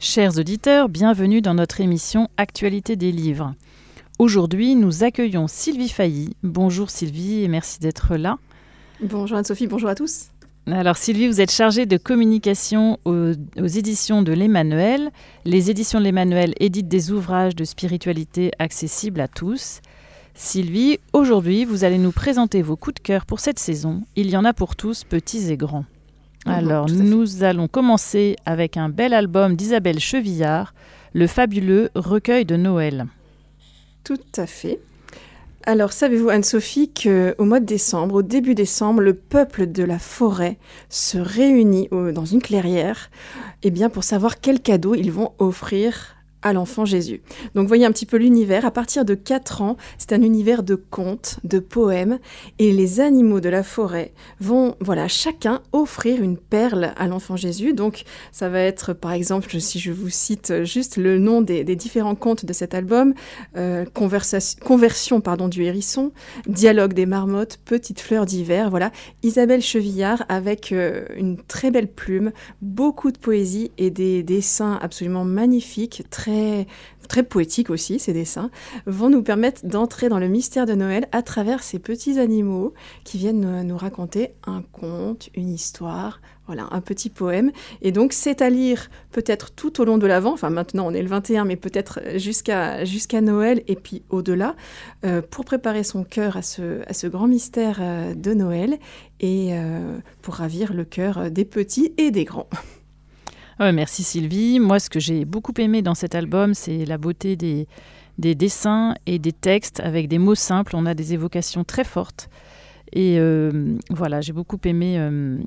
Chers auditeurs, bienvenue dans notre émission Actualité des livres. Aujourd'hui, nous accueillons Sylvie Failly. Bonjour Sylvie et merci d'être là. Bonjour Anne-Sophie, bonjour à tous. Alors Sylvie, vous êtes chargée de communication aux, éditions de l'Emmanuel. Les éditions de l'Emmanuel éditent des ouvrages de spiritualité accessibles à tous. Sylvie, aujourd'hui, vous allez nous présenter vos coups de cœur pour cette saison. Il y en a pour tous, petits et grands. Alors, nous allons commencer avec un bel album d'Isabelle Chevillard, Le fabuleux recueil de Noël. Tout à fait. Alors, savez-vous, Anne-Sophie, qu'au mois de décembre, au début décembre, le peuple de la forêt se réunit dans une clairière eh bien, pour savoir quel cadeau ils vont offrir à l'enfant Jésus. Donc voyez un petit peu l'univers. À partir de 4 ans, c'est un univers de contes, de poèmes, et les animaux de la forêt vont, voilà, chacun offrir une perle à l'enfant Jésus. Donc ça va être, par exemple, si je vous cite juste le nom des, différents contes de cet album, euh, Conversion pardon, du hérisson, Dialogue des marmottes, Petite fleur d'hiver, voilà. Isabelle Chevillard avec euh, une très belle plume, beaucoup de poésie et des dessins absolument magnifiques, très très, poétiques aussi, ces dessins, vont nous permettre d'entrer dans le mystère de Noël à travers ces petits animaux qui viennent nous, raconter un conte, une histoire, voilà, un petit poème. Et donc, c'est à lire peut-être tout au long de l'Avent, enfin maintenant on est le 21, mais peut-être jusqu'à Noël et puis au-delà, euh, pour préparer son cœur à ce, à ce grand mystère euh, de Noël et euh, pour ravir le cœur des petits et des grands. merci Sylvie. Moi, ce que j'ai beaucoup aimé dans cet album, c'est la beauté des, des, dessins et des textes avec des mots simples. On a des évocations très fortes. Et euh, voilà, j'ai beaucoup aimé euh,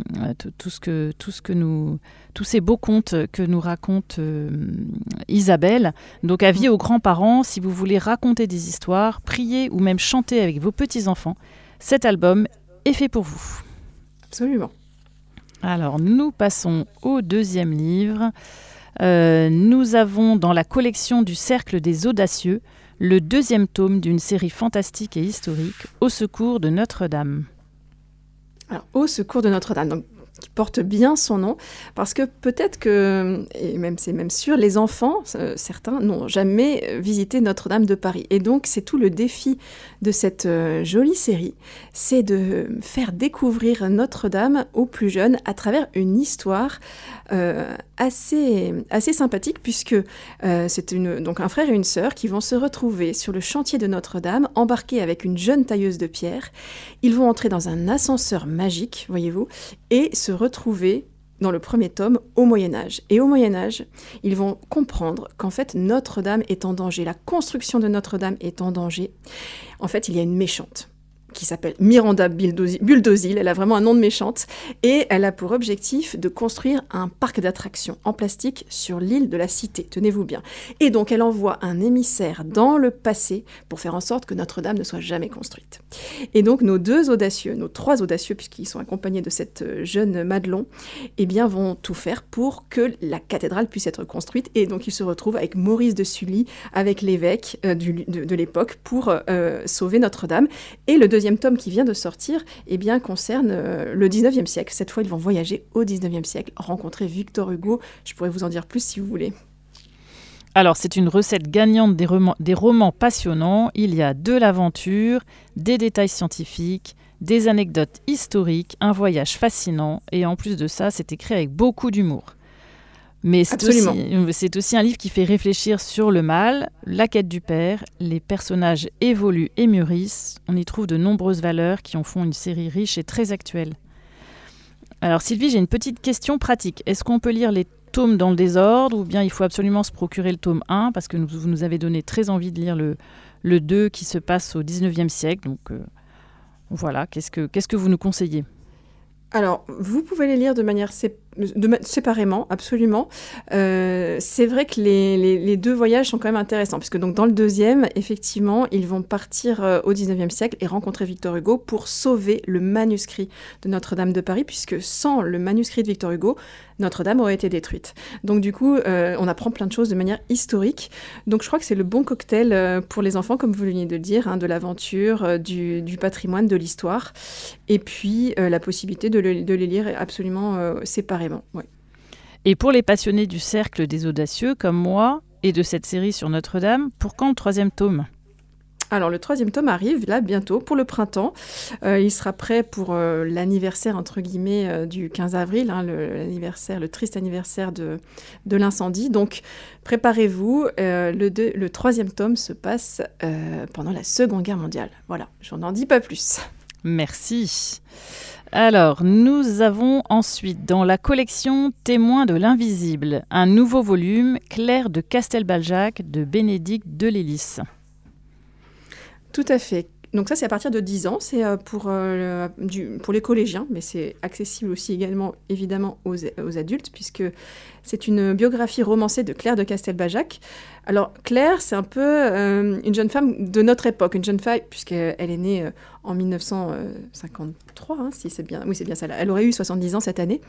tout ce que tout ce que nous tous ces beaux contes que nous raconte euh, Isabelle. Donc avis aux grands-parents, si vous voulez raconter des histoires, prier ou même chanter avec vos petits enfants, cet album est fait pour vous. Absolument. Alors, nous passons au deuxième livre. Euh, nous avons dans la collection du Cercle des Audacieux le deuxième tome d'une série fantastique et historique, Au secours de Notre-Dame. Alors, Au secours de Notre-Dame qui porte bien son nom, parce que peut-être que, et même c'est même sûr, les enfants, euh, certains, n'ont jamais visité Notre-Dame de Paris. Et donc c'est tout le défi de cette euh, jolie série, c'est de faire découvrir Notre-Dame aux plus jeunes à travers une histoire euh, assez, assez sympathique, puisque c'est donc un frère et une sœur qui vont se retrouver sur le chantier de Notre-Dame, embarqués avec une jeune tailleuse de pierre. Ils vont entrer dans un ascenseur magique, voyez-vous, et se retrouver dans le premier tome au Moyen Âge. Et au Moyen Âge, ils vont comprendre qu'en fait Notre-Dame est en danger, la construction de Notre-Dame est en danger. En fait, il y a une méchante qui s'appelle Miranda Buldozil, elle a vraiment un nom de méchante, et elle a pour objectif de construire un parc d'attractions en plastique sur l'île de la Cité, tenez-vous bien. Et donc elle envoie un émissaire dans le passé pour faire en sorte que Notre-Dame ne soit jamais construite. Et donc nos deux audacieux, nos trois audacieux, puisqu'ils sont accompagnés de cette euh, jeune Madelon, eh bien vont tout faire pour que la cathédrale puisse être construite, et donc ils se retrouvent avec Maurice de Sully, avec l'évêque euh, de, l'époque, pour euh, sauver Notre-Dame. Et le deuxième tome qui vient de sortir eh bien, concerne euh, le 19e siècle. Cette fois, ils vont voyager au 19e siècle, rencontrer Victor Hugo. Je pourrais vous en dire plus si vous voulez. Alors, c'est une recette gagnante des romans passionnants. Il y a de l'aventure, des détails scientifiques, des anecdotes historiques, un voyage fascinant. Et en plus de ça, c'est écrit avec beaucoup d'humour. Mais c'est aussi, aussi, un livre qui fait réfléchir sur le mal, la quête du père, les personnages évoluent et mûrissent. On y trouve de nombreuses valeurs qui en font une série riche et très actuelle. Alors Sylvie, j'ai une petite question pratique. Est-ce qu'on peut lire les tomes dans le désordre ou bien il faut absolument se procurer le tome 1 parce que vous nous avez donné très envie de lire le, le 2 qui se passe au 19e siècle. Donc euh, voilà, qu'est-ce que, qu'est-ce que vous nous conseillez? Alors, vous pouvez les lire de manière séparément, absolument. Euh, c'est vrai que les, deux voyages sont quand même intéressants, puisque donc dans le deuxième, effectivement, ils vont partir euh, au 19e siècle et rencontrer Victor Hugo pour sauver le manuscrit de Notre-Dame de Paris, puisque sans le manuscrit de Victor Hugo, Notre-Dame aurait été détruite. Donc du coup, euh, on apprend plein de choses de manière historique. Donc je crois que c'est le bon cocktail pour les enfants, comme vous venez de le dire, hein, de l'aventure, du, patrimoine, de l'histoire, et puis la possibilité de, de, les lire absolument séparément. Et pour les passionnés du cercle des audacieux comme moi et de cette série sur Notre-Dame, pour quand le troisième tome? Alors le troisième tome arrive là bientôt pour le printemps. Euh, il sera prêt pour euh, l'anniversaire entre guillemets euh, du 15 avril, hein, l'anniversaire, le, triste anniversaire de, de l'incendie. Donc préparez-vous. le, le troisième tome se passe pendant la Seconde Guerre mondiale. Voilà, je n'en dis pas plus. Merci. Alors, nous avons ensuite dans la collection Témoins de l'invisible un nouveau volume, Claire de Castelbaljac de Bénédicte de Lélis. Tout à fait. Donc ça, c'est à partir de 10 ans, c'est euh, pour, euh, pour les collégiens, mais c'est accessible aussi également, évidemment, aux, aux adultes, puisque c'est une biographie romancée de Claire de Castelbajac. Alors Claire, c'est un peu euh, une jeune femme de notre époque, une jeune femme, puisqu'elle est née en 1953, hein, si c'est bien, oui c'est bien ça. Elle aurait eu 70 ans cette année.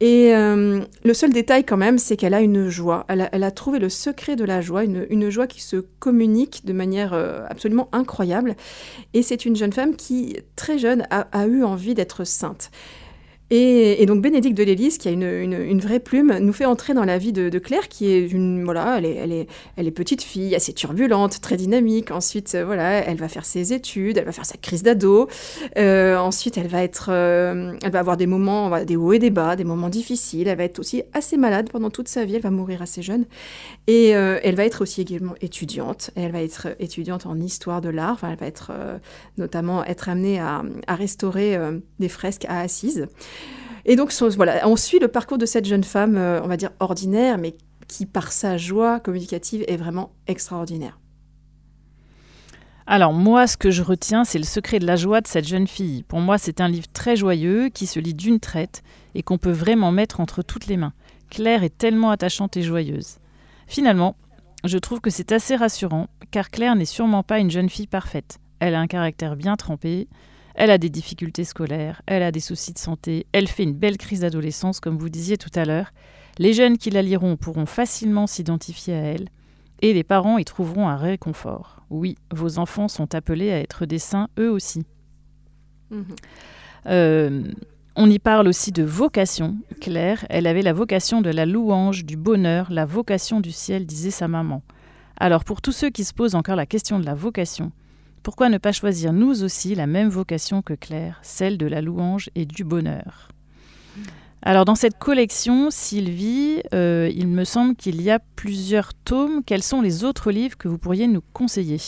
Et euh, le seul détail quand même, c'est qu'elle a une joie. Elle a, trouvé le secret de la joie, une, joie qui se communique de manière euh, absolument incroyable. Et c'est une jeune femme qui, très jeune, a eu envie d'être sainte. Et, donc Bénédicte de Lélis, qui a une, vraie plume, nous fait entrer dans la vie de, Claire, qui est une voilà, elle est petite fille, assez turbulente, très dynamique. Ensuite, euh, voilà, elle va faire ses études, elle va faire sa crise d'ado. Euh, ensuite, elle va être, euh, elle va avoir des moments, des hauts et des bas, des moments difficiles. Elle va être aussi assez malade pendant toute sa vie. Elle va mourir assez jeune. Et elle va être aussi également étudiante. elle va être étudiante en histoire de l'art. Elle va être notamment être amenée à, à restaurer des fresques à Assise. Et donc, voilà, on suit le parcours de cette jeune femme, euh, on va dire ordinaire, mais qui, par sa joie communicative, est vraiment extraordinaire. Alors moi, ce que je retiens, c'est le secret de la joie de cette jeune fille. Pour moi, c'est un livre très joyeux qui se lit d'une traite et qu'on peut vraiment mettre entre toutes les mains. Claire est tellement attachante et joyeuse. Finalement, je trouve que c'est assez rassurant, car Claire n'est sûrement pas une jeune fille parfaite. Elle a un caractère bien trempé, elle a des difficultés scolaires, elle a des soucis de santé, elle fait une belle crise d'adolescence, comme vous disiez tout à l'heure. Les jeunes qui la liront pourront facilement s'identifier à elle, et les parents y trouveront un réconfort. Oui, vos enfants sont appelés à être des saints eux aussi. Mhm. Euh, on y parle aussi de vocation. Claire, elle avait la vocation de la louange, du bonheur, la vocation du ciel, disait sa maman. Alors pour tous ceux qui se posent encore la question de la vocation, pourquoi ne pas choisir nous aussi la même vocation que Claire, celle de la louange et du bonheur? Alors dans cette collection, Sylvie, euh, il me semble qu'il y a plusieurs tomes. Quels sont les autres livres que vous pourriez nous conseiller?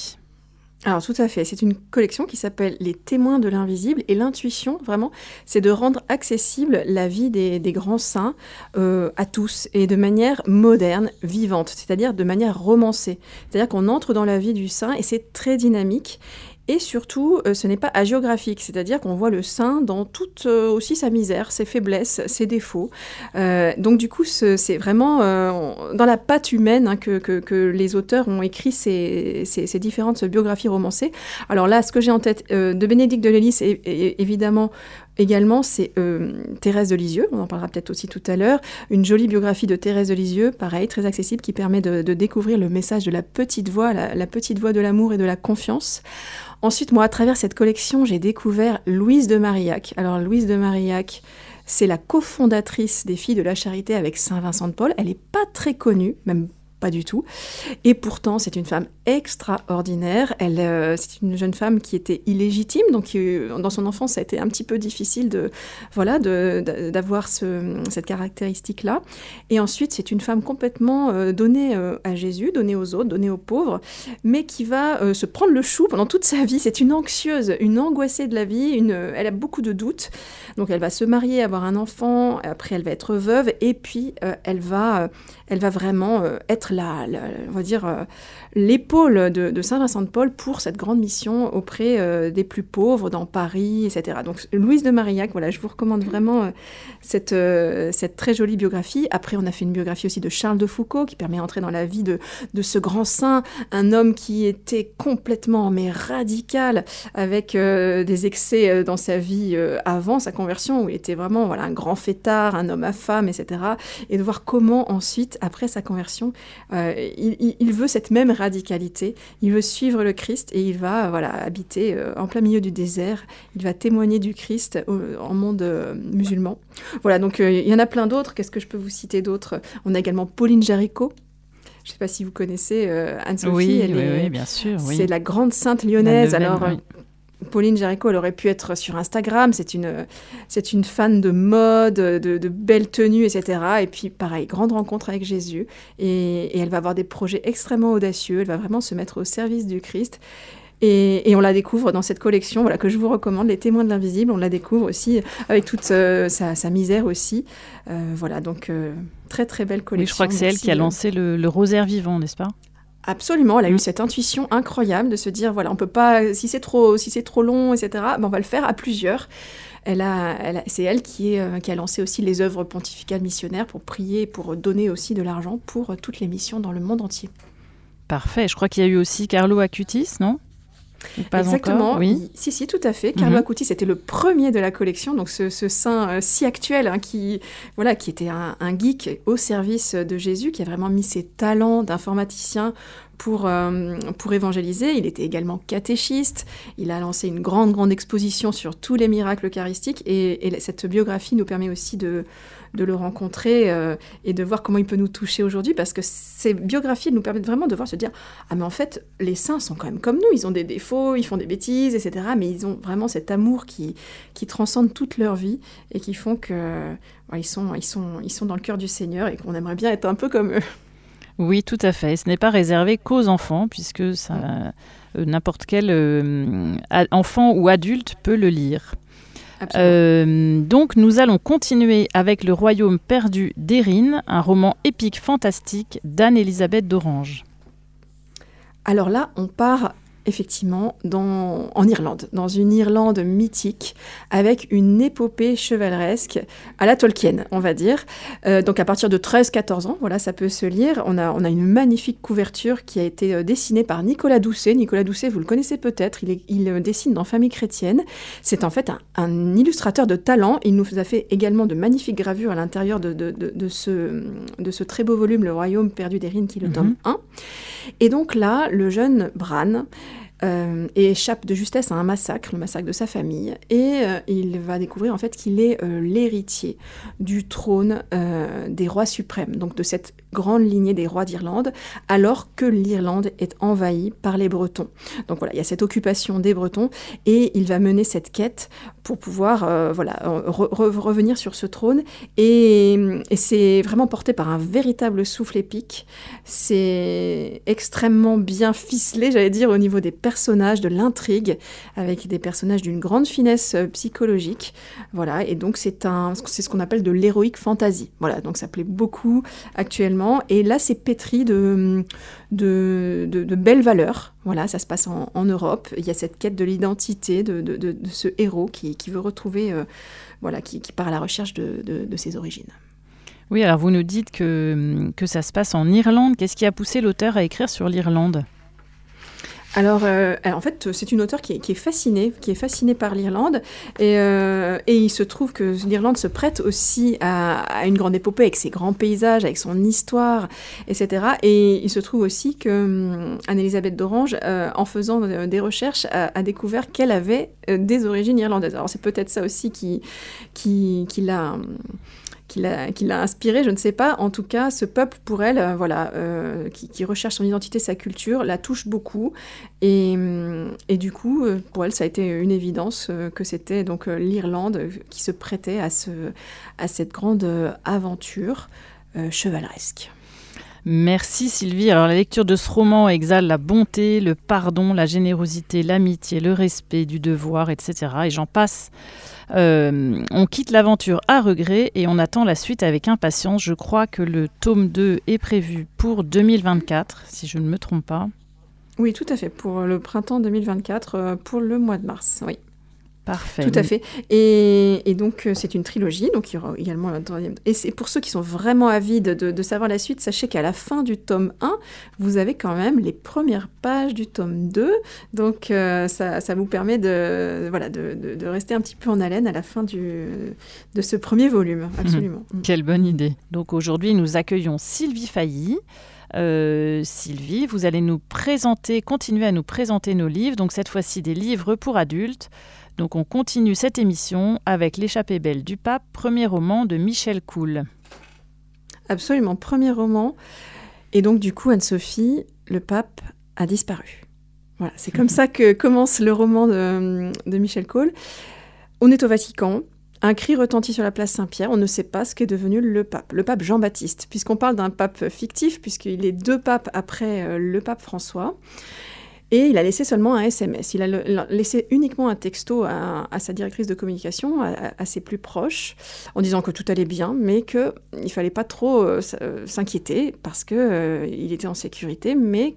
Alors tout à fait, c'est une collection qui s'appelle Les témoins de l'invisible et l'intuition, vraiment, c'est de rendre accessible la vie des, grands saints euh, à tous et de manière moderne, vivante, c'est-à-dire de manière romancée. C'est-à-dire qu'on entre dans la vie du saint et c'est très dynamique et surtout, euh, ce n'est pas agéographique, c'est-à-dire qu'on voit le saint dans toute euh, aussi sa misère, ses faiblesses, ses défauts. Euh, donc du coup, c'est vraiment dans la patte humaine hein, que, les auteurs ont écrit ces, différentes biographies romancées. Alors là, ce que j'ai en tête de Bénédicte de Lélis, est, évidemment également, c'est Thérèse de Lisieux, on en parlera peut-être aussi tout à l'heure, une jolie biographie de Thérèse de Lisieux, pareil, très accessible, qui permet de, découvrir le message de la petite voix, la, petite voix de l'amour et de la confiance. Ensuite, moi, à travers cette collection, j'ai découvert Louise de Marillac. Alors, Louise de Marillac, c'est la cofondatrice des Filles de la Charité avec Saint Vincent de Paul. Elle n'est pas très connue, même pas du tout. Et pourtant, c'est une femme extraordinaire. Elle, euh, c'est une jeune femme qui était illégitime, donc dans son enfance, ça a été un petit peu difficile de, voilà, d'avoir cette caractéristique-là. Et ensuite, c'est une femme complètement euh, donnée euh, à Jésus, donnée aux autres, donnée aux pauvres, mais qui va se prendre le chou pendant toute sa vie. C'est une anxieuse, une angoissée de la vie. Une, elle a beaucoup de doutes. Donc, elle va se marier, avoir un enfant. Après, elle va être veuve, et puis elle va, elle va vraiment être la, on va dire l'épaule de, Saint-Vincent de Paul pour cette grande mission auprès euh, des plus pauvres dans Paris, etc. Donc Louise de Marillac, voilà, je vous recommande vraiment euh, cette, euh, cette très jolie biographie. Après, on a fait une biographie aussi de Charles de Foucault qui permet d'entrer dans la vie de, de ce grand saint, un homme qui était complètement mais radical avec des excès dans sa vie avant sa conversion où il était vraiment voilà un grand fêtard, un homme à femme, etc. Et de voir comment ensuite, après sa conversion, il, veut cette même radicalité. Il veut suivre le Christ et il va voilà, habiter en plein milieu du désert. Il va témoigner du Christ en monde musulman. Voilà, donc il y en a plein d'autres. Qu'est-ce que je peux vous citer d'autres On a également Pauline Jaricot. Je ne sais pas si vous connaissez Anne-Sophie. Oui, oui, bien sûr. C'est la grande sainte lyonnaise. Alors, Pauline Jericho, elle aurait pu être sur Instagram. C'est une, c'est une fan de mode, de, belles tenues, etc. Et puis, pareil, grande rencontre avec Jésus. Et, elle va avoir des projets extrêmement audacieux. Elle va vraiment se mettre au service du Christ. Et, on la découvre dans cette collection voilà, que je vous recommande, Les témoins de l'invisible. On la découvre aussi avec toute euh, sa, misère aussi. Euh, voilà, donc euh, très très belle collection. Oui, je crois que c'est elle qui a lancé le, le rosaire vivant, n'est-ce pas? Absolument, elle a eu mm. cette intuition incroyable de se dire voilà, on peut pas, si c'est trop, si c'est trop long, etc. Ben on va le faire à plusieurs. Elle a, c'est elle qui, est, euh, qui a lancé aussi les œuvres pontificales missionnaires pour prier, pour donner aussi de l'argent pour toutes les missions dans le monde entier. Parfait. Je crois qu'il y a eu aussi Carlo Acutis, non? Exactement. oui. Si, si, tout à fait. Carlo mhm. Acutis était le premier de la collection, donc ce, saint euh, si actuel hein, qui, voilà, qui était un, geek au service de Jésus, qui a vraiment mis ses talents d'informaticien pour, euh, pour évangéliser. Il était également catéchiste. Il a lancé une grande, grande exposition sur tous les miracles eucharistiques. et cette biographie nous permet aussi de, de le rencontrer euh, et de voir comment il peut nous toucher aujourd'hui, parce que ces biographies nous permettent vraiment de voir, se dire, ah mais en fait, les saints sont quand même comme nous, ils ont des défauts, ils font des bêtises, etc. Mais ils ont vraiment cet amour qui, qui transcende toute leur vie et qui font que ils, sont, ils, sont, ils sont dans le cœur du Seigneur et qu'on aimerait bien être un peu comme eux. Oui, tout à fait. Ce n'est pas réservé qu'aux enfants, puisque euh, n'importe quel euh, enfant ou adulte peut le lire. Euh, donc nous allons continuer avec Le Royaume perdu d'Erin, un roman épique fantastique d'Anne-Elisabeth d'Orange. Alors là, on part effectivement dans, en Irlande, dans une Irlande mythique, avec une épopée chevaleresque à la Tolkien, on va dire. Euh, donc à partir de 13-14 ans, voilà, ça peut se lire. On a, on a une magnifique couverture qui a été euh, dessinée par Nicolas Doucet. Nicolas Doucet, vous le connaissez peut-être, il, il euh, dessine dans Famille chrétienne. C'est en fait un, illustrateur de talent. Il nous a fait également de magnifiques gravures à l'intérieur de, de, de, ce, de ce très beau volume, Le Royaume perdu d'Erin, qui est le tome 1. Mhm. Et donc là, le jeune Bran, euh, et échappe de justesse à un massacre, le massacre de sa famille, et euh, il va découvrir en fait qu'il est euh, l'héritier du trône des rois suprêmes, donc de cette grande lignée des rois d'Irlande, alors que l'Irlande est envahie par les Bretons. Donc voilà, il y a cette occupation des Bretons, et il va mener cette quête pour pouvoir voilà, revenir sur ce trône, et, et c'est vraiment porté par un véritable souffle épique, c'est extrêmement bien ficelé, j'allais dire, au niveau des personnages, de l'intrigue, avec des personnages d'une grande finesse euh, psychologique. Voilà, et donc c'est ce qu'on appelle de l'héroïque fantasy. Voilà, donc ça plaît beaucoup actuellement. Et là, c'est pétri de, de, belles valeurs. Voilà, ça se passe en, Europe. Il y a cette quête de l'identité de, ce héros qui, veut retrouver, euh, voilà, qui, part à la recherche de, ses origines. Oui, alors vous nous dites que ça se passe en Irlande. Qu'est-ce qui a poussé l'auteur à écrire sur l'Irlande? Euh, alors, en fait, c'est une auteure qui est, fascinée, qui est fascinée par l'Irlande, et, euh, il se trouve que l'Irlande se prête aussi à, une grande épopée avec ses grands paysages, avec son histoire, etc. Et il se trouve aussi que hum, Anne-Elisabeth d'Orange, euh, en faisant des recherches, a, découvert qu'elle avait des origines irlandaises. Alors c'est peut-être ça aussi qui l'a hum, qui l'a inspiré, je ne sais pas. En tout cas, ce peuple, pour elle, euh, voilà, euh, qui, recherche son identité, sa culture, la touche beaucoup. Et, et, du coup, euh, pour elle, ça a été une évidence que c'était donc l'Irlande qui se prêtait à, ce, à cette grande aventure chevaleresque. Merci Sylvie. Alors la lecture de ce roman exhale la bonté, le pardon, la générosité, l'amitié, le respect du devoir, etc. Et j'en passe. Euh, on quitte l'aventure à regret et on attend la suite avec impatience. Je crois que le tome 2 est prévu pour 2024, si je ne me trompe pas. Oui, tout à fait, pour le printemps 2024, euh, pour le mois de mars, oui. Parfait. Tout à fait. Et, donc, euh, c'est une trilogie, donc il y aura également un troisième. Et c'est pour ceux qui sont vraiment avides de, savoir la suite, sachez qu'à la fin du tome 1, vous avez quand même les premières pages du tome 2. Donc, euh, ça, vous permet de, voilà, de, rester un petit peu en haleine à la fin du, de ce premier volume. Absolument. Quelle bonne idée. Donc, aujourd'hui, nous accueillons Sylvie Failly. Sylvie, vous allez nous présenter, continuer à nous présenter nos livres, donc cette fois-ci des livres pour adultes. Donc on continue cette émission avec L'échappée belle du pape, premier roman de Michel Coul. Absolument, premier roman. Et donc du coup, Anne-Sophie, le pape a disparu. Voilà, c'est comme ça que commence le roman de, Michel Cole. On est au Vatican. Un cri retentit sur la place Saint-Pierre. On ne sait pas ce qu'est devenu le pape, le pape Jean-Baptiste, puisqu'on parle d'un pape fictif, puisqu'il est deux papes après euh, le pape François. Et il a laissé seulement un SMS. Il a laissé uniquement un texto à, sa directrice de communication, à, ses plus proches, en disant que tout allait bien, mais qu'il ne fallait pas trop euh, euh, s'inquiéter parce qu'il euh, il était en sécurité, mais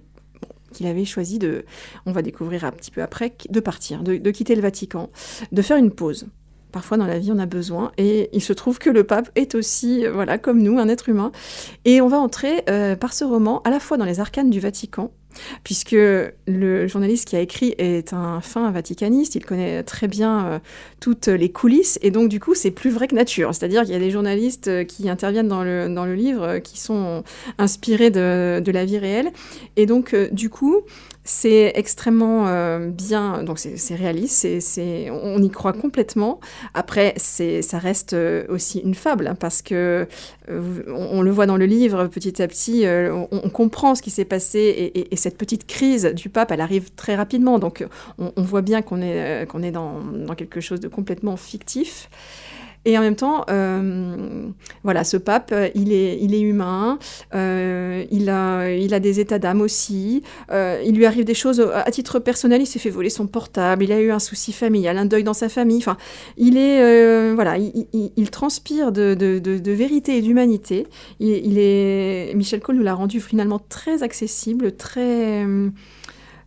qu'il avait choisi de, on va découvrir un petit peu après, de partir, de, quitter le Vatican, de faire une pause. Parfois dans la vie, on a besoin. Et il se trouve que le pape est aussi, voilà, comme nous, un être humain. Et on va entrer par ce roman à la fois dans les arcanes du Vatican, puisque le journaliste qui a écrit est un fin vaticaniste, il connaît très bien euh, toutes les coulisses, et donc du coup c'est plus vrai que nature. C'est-à-dire qu'il y a des journalistes euh, qui interviennent dans le, dans le livre euh, qui sont inspirés de, de, la vie réelle, et donc du coup c'est extrêmement euh, bien, donc c'est réaliste, on y croit complètement. Après, ça reste euh, aussi une fable, hein, parce que euh, on, le voit dans le livre, petit à petit, on, comprend ce qui s'est passé, et, cette petite crise du pape, elle arrive très rapidement, donc on, voit bien qu'on est, dans, quelque chose de complètement fictif. Et en même temps, euh, voilà, ce pape, il est, il est humain, euh, il, a, il a des états d'âme aussi. Euh, il lui arrive des choses à titre personnel. Il s'est fait voler son portable. Il a eu un souci familial, un deuil dans sa famille. Enfin, il est, voilà, il, transpire de, vérité et d'humanité. Il, est, Michel Cole nous l'a rendu finalement très accessible, très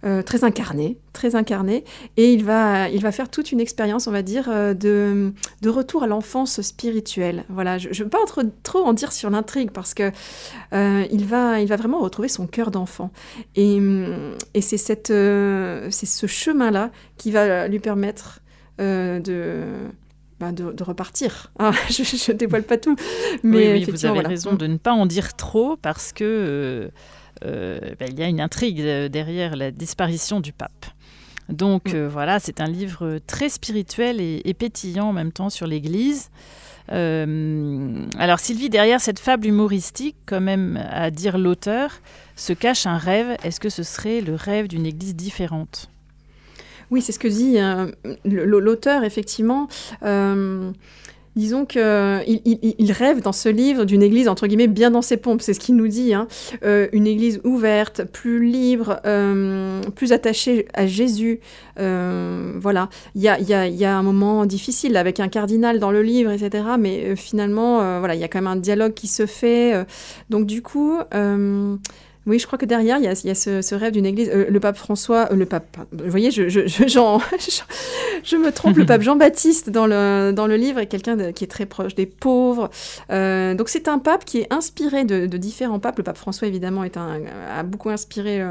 euh, très incarné, très incarné, et il va, il va faire toute une expérience, on va dire, euh, de, de retour à l'enfance spirituelle. Voilà, je ne veux pas trop, trop en dire sur l'intrigue parce que euh, il va, il va vraiment retrouver son cœur d'enfant, et, et c'est cette, c'est ce chemin-là qui va lui permettre de bah, de, repartir. Ah, je ne dévoile pas tout. Mais oui, vous avez raison de ne pas en dire trop parce que euh, ben, il y a une intrigue euh, derrière la disparition du pape. Donc mm. euh, voilà, c'est un livre très spirituel et, pétillant en même temps sur l'Église. alors Sylvie, derrière cette fable humoristique, quand même à dire l'auteur, se cache un rêve. Est-ce que ce serait le rêve d'une Église différente? Oui, c'est ce que dit l'auteur, effectivement. Disons qu'il il, rêve dans ce livre d'une église, entre guillemets, bien dans ses pompes, c'est ce qu'il nous dit. Hein. Euh, une église ouverte, plus libre, euh, plus attachée à Jésus. Euh, voilà. Il y a, un moment difficile avec un cardinal dans le livre, etc. Mais finalement, voilà, il y a quand même un dialogue qui se fait. donc du coup... Oui, je crois que derrière, il y a, ce, rêve d'une église. Euh, le pape François, euh, le pape, vous voyez, je, je, je, me trompe, le pape Jean-Baptiste dans le, dans le livre est quelqu'un qui est très proche des pauvres. Euh, donc c'est un pape qui est inspiré de, différents papes. Le pape François, évidemment, est un, a beaucoup inspiré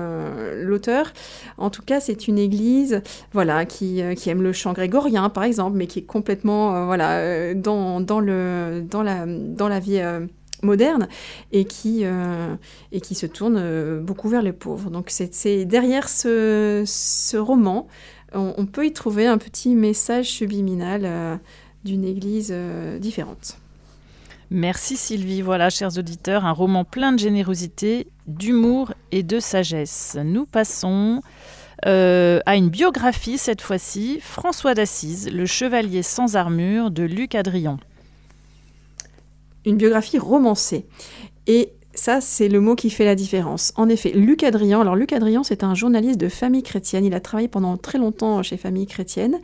l'auteur. En tout cas, c'est une église voilà, qui, qui aime le chant grégorien, par exemple, mais qui est complètement voilà, dans, dans, le, dans, la, dans la vie moderne et qui, euh, et qui se tourne euh, beaucoup vers les pauvres. Donc c'est derrière ce, ce roman, on, peut y trouver un petit message subliminal euh, d'une église différente. Merci Sylvie. Voilà, chers auditeurs, un roman plein de générosité, d'humour et de sagesse. Nous passons à une biographie cette fois-ci, François d'Assise, le chevalier sans armure de Luc Adrian une biographie romancée. Et ça, c'est le mot qui fait la différence. En effet, Luc Adrian, alors Luc Adrian, c'est un journaliste de famille chrétienne. Il a travaillé pendant très longtemps chez Famille chrétienne.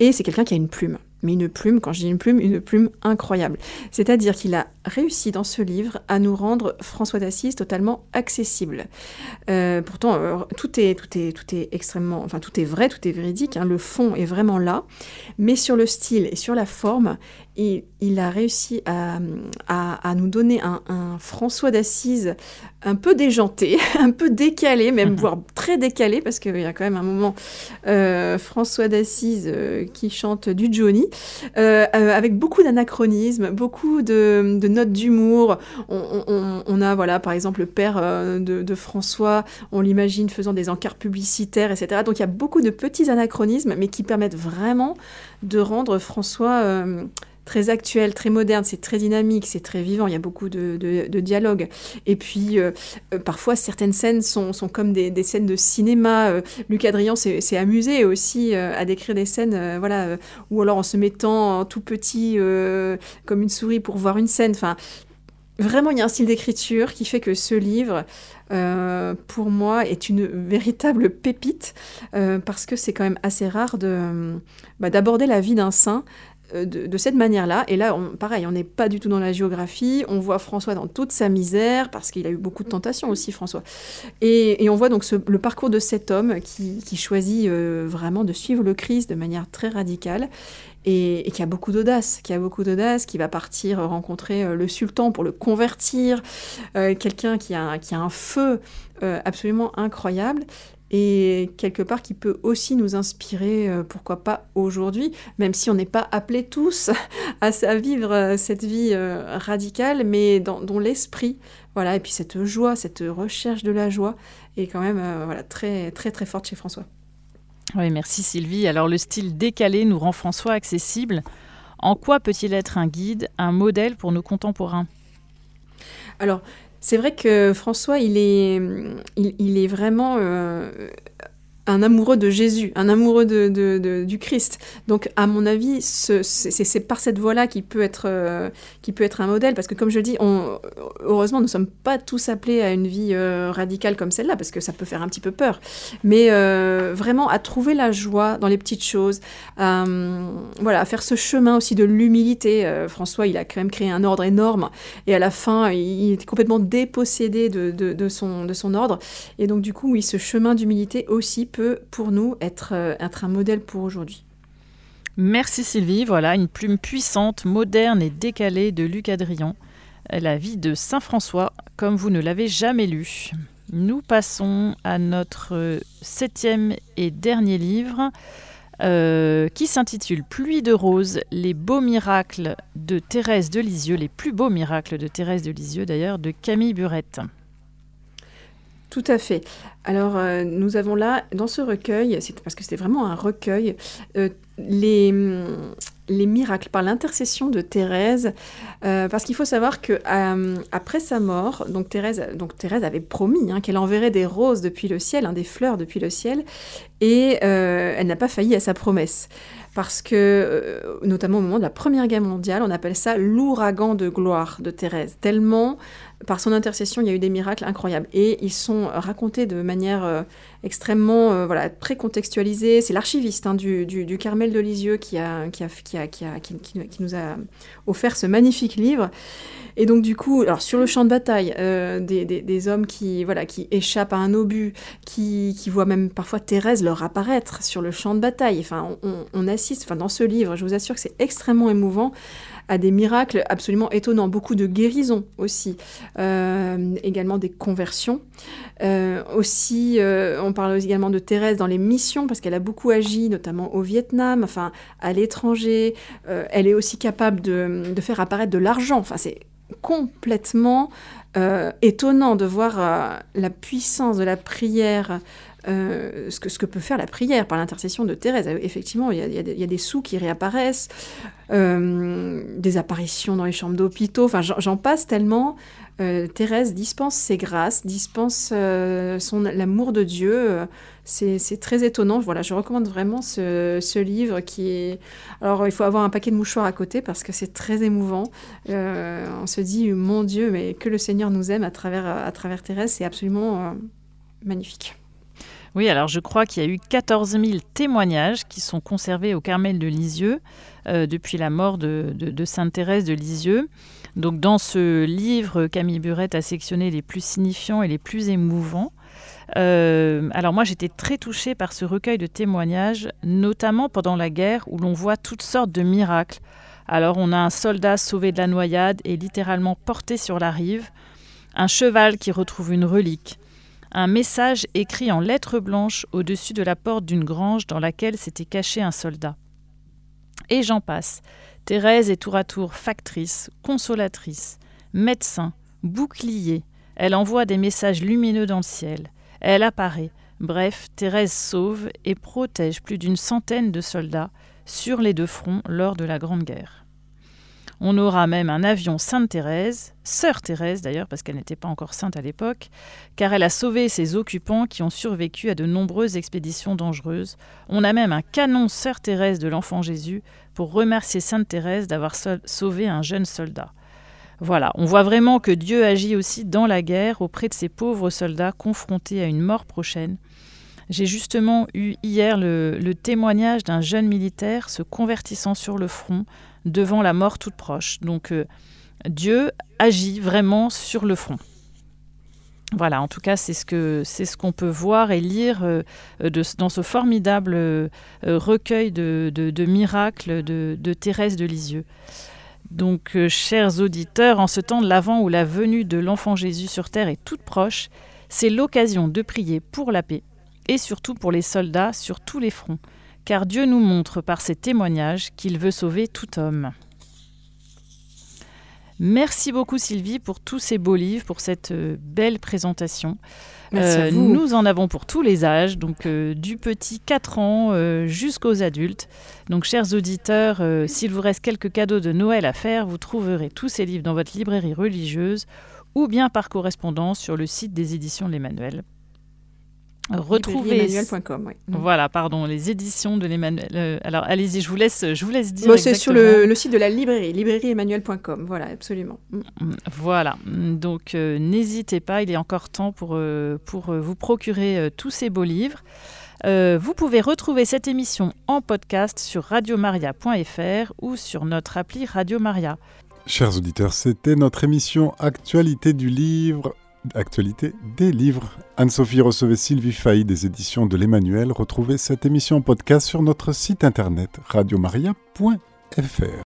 Et c'est quelqu'un qui a une plume mais une plume, quand je dis une plume, une plume incroyable. C'est-à-dire qu'il a réussi dans ce livre à nous rendre François d'Assise totalement accessible. Euh, pourtant, euh, tout, est, tout, est, tout est extrêmement, enfin tout est vrai, tout est véridique, hein. le fond est vraiment là, mais sur le style et sur la forme, il, a réussi à, nous donner un, François d'Assise un peu déjanté, un peu décalé, même mhm. voire très décalé, parce qu'il y a quand même un moment euh, François d'Assise euh, qui chante du Johnny, euh, avec beaucoup d'anachronismes, beaucoup de, notes d'humour. On, a, voilà, par exemple, le père de, de, François, on l'imagine faisant des encarts publicitaires, etc. Donc il y a beaucoup de petits anachronismes, mais qui permettent vraiment de rendre François très actuel, très moderne, c'est très dynamique, c'est très vivant, il y a beaucoup de, de, dialogues. Et puis, euh, euh, parfois, certaines scènes sont, sont comme des, des, scènes de cinéma. Euh, Luc Adrian s'est amusé aussi à décrire des scènes, voilà, ou alors en se mettant tout petit comme une souris pour voir une scène. Enfin, vraiment, il y a un style d'écriture qui fait que ce livre, pour moi, est une véritable pépite, parce que c'est quand même assez rare bah, d'aborder la vie d'un saint euh, de, cette manière-là. Et là, pareil, on n'est pas du tout dans la géographie. On voit François dans toute sa misère, parce qu'il a eu beaucoup de tentations aussi, François. Et, on voit donc le parcours de cet homme qui, choisit euh, vraiment de suivre le Christ de manière très radicale. Et, qui a beaucoup d'audace, qui a beaucoup d'audace, qui va partir rencontrer euh, le sultan pour le convertir, quelqu'un qui a, qui a un feu absolument incroyable et quelque part qui peut aussi nous inspirer, euh, pourquoi pas aujourd'hui, même si on n'est pas appelés tous à, vivre euh, cette vie euh, radicale, mais dont l'esprit, voilà, et puis cette joie, cette recherche de la joie est quand même voilà, très très très forte chez François. Oui, merci Sylvie. Alors le style décalé nous rend François accessible. En quoi peut-il être un guide, un modèle pour nos contemporains? Alors, c'est vrai que François, il est, il, est vraiment euh, un amoureux de Jésus, un amoureux de, du Christ. Donc, à mon avis, c'est par cette voie-là qu'il peut, être, euh, peut être un modèle, parce que comme je dis, heureusement, nous ne sommes pas tous appelés à une vie euh, radicale comme celle-là, parce que ça peut faire un petit peu peur. Mais euh, vraiment, à trouver la joie dans les petites choses, voilà, à faire ce chemin aussi de l'humilité. François, il a quand même créé un ordre énorme, et à la fin, il était complètement dépossédé de, de, son, de son ordre. Et donc, du coup, oui, ce chemin d'humilité aussi pour nous être, euh, être un modèle pour aujourd'hui. Merci Sylvie. Voilà une plume puissante, moderne et décalée de Luc Adrian. La vie de Saint François, comme vous ne l'avez jamais lu. Nous passons à notre septième et dernier livre euh, qui s'intitule Pluie de roses, les beaux miracles de Thérèse de Lisieux, les plus beaux miracles de Thérèse de Lisieux d'ailleurs, de Camille Burette. Tout à fait. Alors, euh, nous avons là, dans ce recueil, parce que c'était vraiment un recueil, euh, les, les miracles par l'intercession de Thérèse, euh, parce qu'il faut savoir que après sa mort, donc Thérèse, donc Thérèse avait promis hein, qu'elle enverrait des roses depuis le ciel, hein, des fleurs depuis le ciel, et elle n'a pas failli à sa promesse parce que, notamment au moment de la Première Guerre mondiale, on appelle ça l'ouragan de gloire de Thérèse, tellement par son intercession, il y a eu des miracles incroyables. Et ils sont racontés de manière euh, extrêmement euh, voilà, très contextualisée. C'est l'archiviste hein, du, du, Carmel de Lisieux qui, nous a offert ce magnifique livre. Et donc du coup, alors sur le champ de bataille, euh, des, des, hommes qui voilà qui échappent à un obus, qui, voient même parfois Thérèse leur apparaître sur le champ de bataille. Enfin, on, on assiste, enfin dans ce livre, je vous assure que c'est extrêmement émouvant à des miracles absolument étonnants, beaucoup de guérisons aussi, euh, également des conversions. Euh, aussi, euh, on parle également de Thérèse dans les missions, parce qu'elle a beaucoup agi, notamment au Vietnam, enfin à l'étranger. elle est aussi capable de, de faire apparaître de l'argent. Enfin, c'est complètement étonnant de voir la puissance de la prière euh, ce, que, peut faire la prière par l'intercession de Thérèse. Euh, effectivement, il y, a, des sous qui réapparaissent, euh, des apparitions dans les chambres d'hôpitaux, enfin j'en passe tellement. Thérèse dispense ses grâces, dispense son l'amour de Dieu. c'est très étonnant. Voilà, je recommande vraiment ce, livre qui est. Alors, il faut avoir un paquet de mouchoirs à côté parce que c'est très émouvant. on se dit, mon Dieu, mais que le Seigneur nous aime à travers Thérèse, c'est absolument magnifique. Oui, alors je crois qu'il y a eu 14 000 témoignages qui sont conservés au Carmel de Lisieux euh, depuis la mort de, Sainte Thérèse de Lisieux. Donc dans ce livre, Camille Burette a sectionné les plus signifiants et les plus émouvants. Euh, alors moi j'étais très touchée par ce recueil de témoignages, notamment pendant la guerre où l'on voit toutes sortes de miracles. Alors on a un soldat sauvé de la noyade et littéralement porté sur la rive, un cheval qui retrouve une relique, un message écrit en lettres blanches au-dessus de la porte d'une grange dans laquelle s'était caché un soldat. Et j'en passe. Thérèse est tour à tour factrice, consolatrice, médecin, bouclier. Elle envoie des messages lumineux dans le ciel. Elle apparaît. Bref, Thérèse sauve et protège plus d'une centaine de soldats sur les deux fronts lors de la Grande Guerre. On aura même un avion Sainte-Thérèse, sœur Thérèse d'ailleurs, parce qu'elle n'était pas encore sainte à l'époque, car elle a sauvé ses occupants qui ont survécu à de nombreuses expéditions dangereuses. On a même un canon sœur Thérèse de l'enfant Jésus pour remercier Sainte Thérèse d'avoir sauvé un jeune soldat. Voilà, on voit vraiment que Dieu agit aussi dans la guerre auprès de ces pauvres soldats confrontés à une mort prochaine. J'ai justement eu hier le, le témoignage d'un jeune militaire se convertissant sur le front devant la mort toute proche. Donc euh, Dieu agit vraiment sur le front. Voilà, en tout cas, c'est ce qu'on peut voir et lire euh, de, dans ce formidable euh, recueil de, miracles de, Thérèse de Lisieux. Donc, chers auditeurs, en ce temps de l'Avent où la venue de l'enfant Jésus sur terre est toute proche, c'est l'occasion de prier pour la paix et surtout pour les soldats sur tous les fronts, car Dieu nous montre par ses témoignages qu'il veut sauver tout homme. Merci beaucoup Sylvie pour tous ces beaux livres, pour cette euh, belle présentation. Euh, nous en avons pour tous les âges, donc euh, du petit 4 ans jusqu'aux adultes. Donc chers auditeurs, s'il vous reste quelques cadeaux de Noël à faire, vous trouverez tous ces livres dans votre librairie religieuse ou bien par correspondance sur le site des éditions de l'Emmanuel. Retrouvez oui. Mm. Voilà, pardon, les éditions de l'Emmanuel. Euh, alors allez-y, je vous laisse, je vous laisse dire. Bon, c'est sur le, site de la librairie, librairieemmanuel.com. Voilà, absolument. Mm. Mm, voilà, donc euh, n'hésitez pas, il est encore temps pour, euh, pour vous procurer tous ces beaux livres. vous pouvez retrouver cette émission en podcast sur radiomaria.fr ou sur notre appli Radio Maria. Chers auditeurs, c'était notre émission Actualité du livre actualité des livres. Anne-Sophie recevait Sylvie Failly des éditions de l'Emmanuel. Retrouvez cette émission podcast sur notre site internet radiomaria.fr.